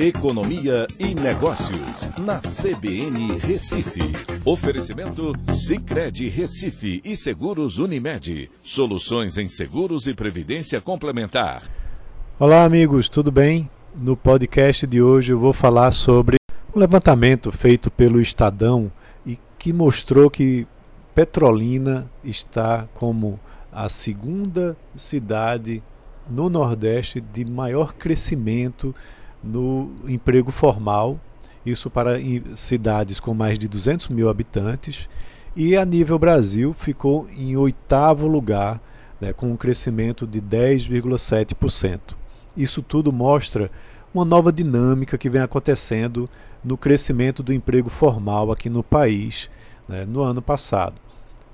Economia e Negócios, na CBN Recife. Oferecimento Cicred Recife e Seguros Unimed. Soluções em seguros e previdência complementar. Olá, amigos, tudo bem? No podcast de hoje eu vou falar sobre um levantamento feito pelo Estadão e que mostrou que Petrolina está como a segunda cidade no Nordeste de maior crescimento no emprego formal, isso para cidades com mais de 200 mil habitantes, e a nível Brasil ficou em oitavo lugar, né, com um crescimento de 10,7%. Isso tudo mostra uma nova dinâmica que vem acontecendo no crescimento do emprego formal aqui no país né, no ano passado.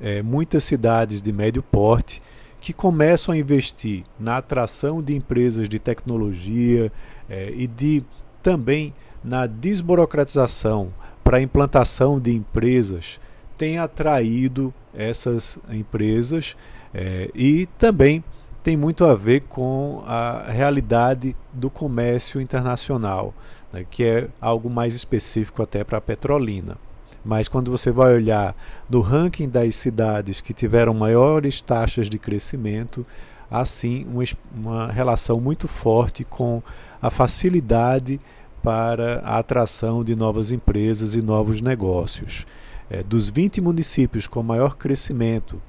É, muitas cidades de médio porte que começam a investir na atração de empresas de tecnologia é, e de também na desburocratização para a implantação de empresas tem atraído essas empresas é, e também tem muito a ver com a realidade do comércio internacional, né, que é algo mais específico até para a Petrolina. Mas quando você vai olhar no ranking das cidades que tiveram maiores taxas de crescimento, há sim uma, uma relação muito forte com a facilidade para a atração de novas empresas e novos negócios. É, dos 20 municípios com maior crescimento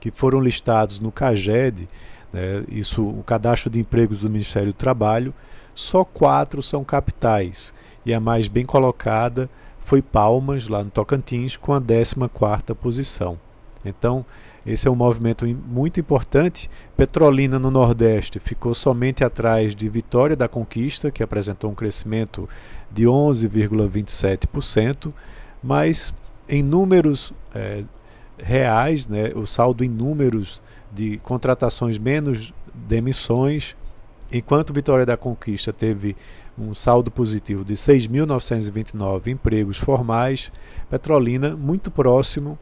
que foram listados no CAGED, né, isso o cadastro de empregos do Ministério do Trabalho, só quatro são capitais e a mais bem colocada foi Palmas, lá no Tocantins, com a 14ª posição. Então, esse é um movimento muito importante. Petrolina, no Nordeste, ficou somente atrás de Vitória da Conquista, que apresentou um crescimento de 11,27%, mas em números é, reais, né, o saldo em números de contratações menos demissões, enquanto Vitória da Conquista teve um saldo positivo de 6.929 empregos formais, Petrolina muito próximo,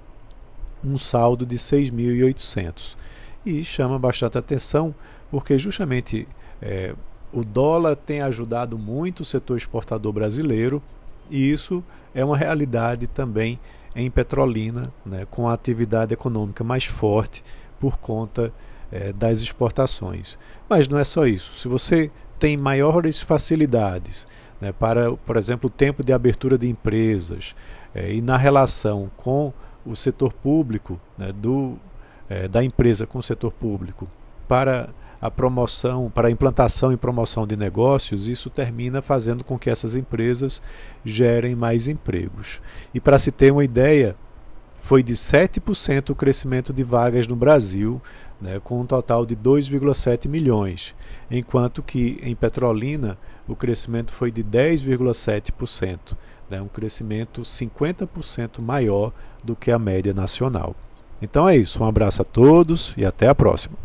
um saldo de 6.800. E chama bastante atenção porque justamente é, o dólar tem ajudado muito o setor exportador brasileiro e isso é uma realidade também em Petrolina, né, com a atividade econômica mais forte por conta é, das exportações. Mas não é só isso. Se você tem maiores facilidades né, para, por exemplo, o tempo de abertura de empresas é, e na relação com o setor público, né, do, é, da empresa com o setor público, para a promoção, para a implantação e promoção de negócios, isso termina fazendo com que essas empresas gerem mais empregos. E para se ter uma ideia, foi de 7% o crescimento de vagas no Brasil, né, com um total de 2,7 milhões, enquanto que em Petrolina o crescimento foi de 10,7%, né, um crescimento 50% maior do que a média nacional. Então é isso, um abraço a todos e até a próxima.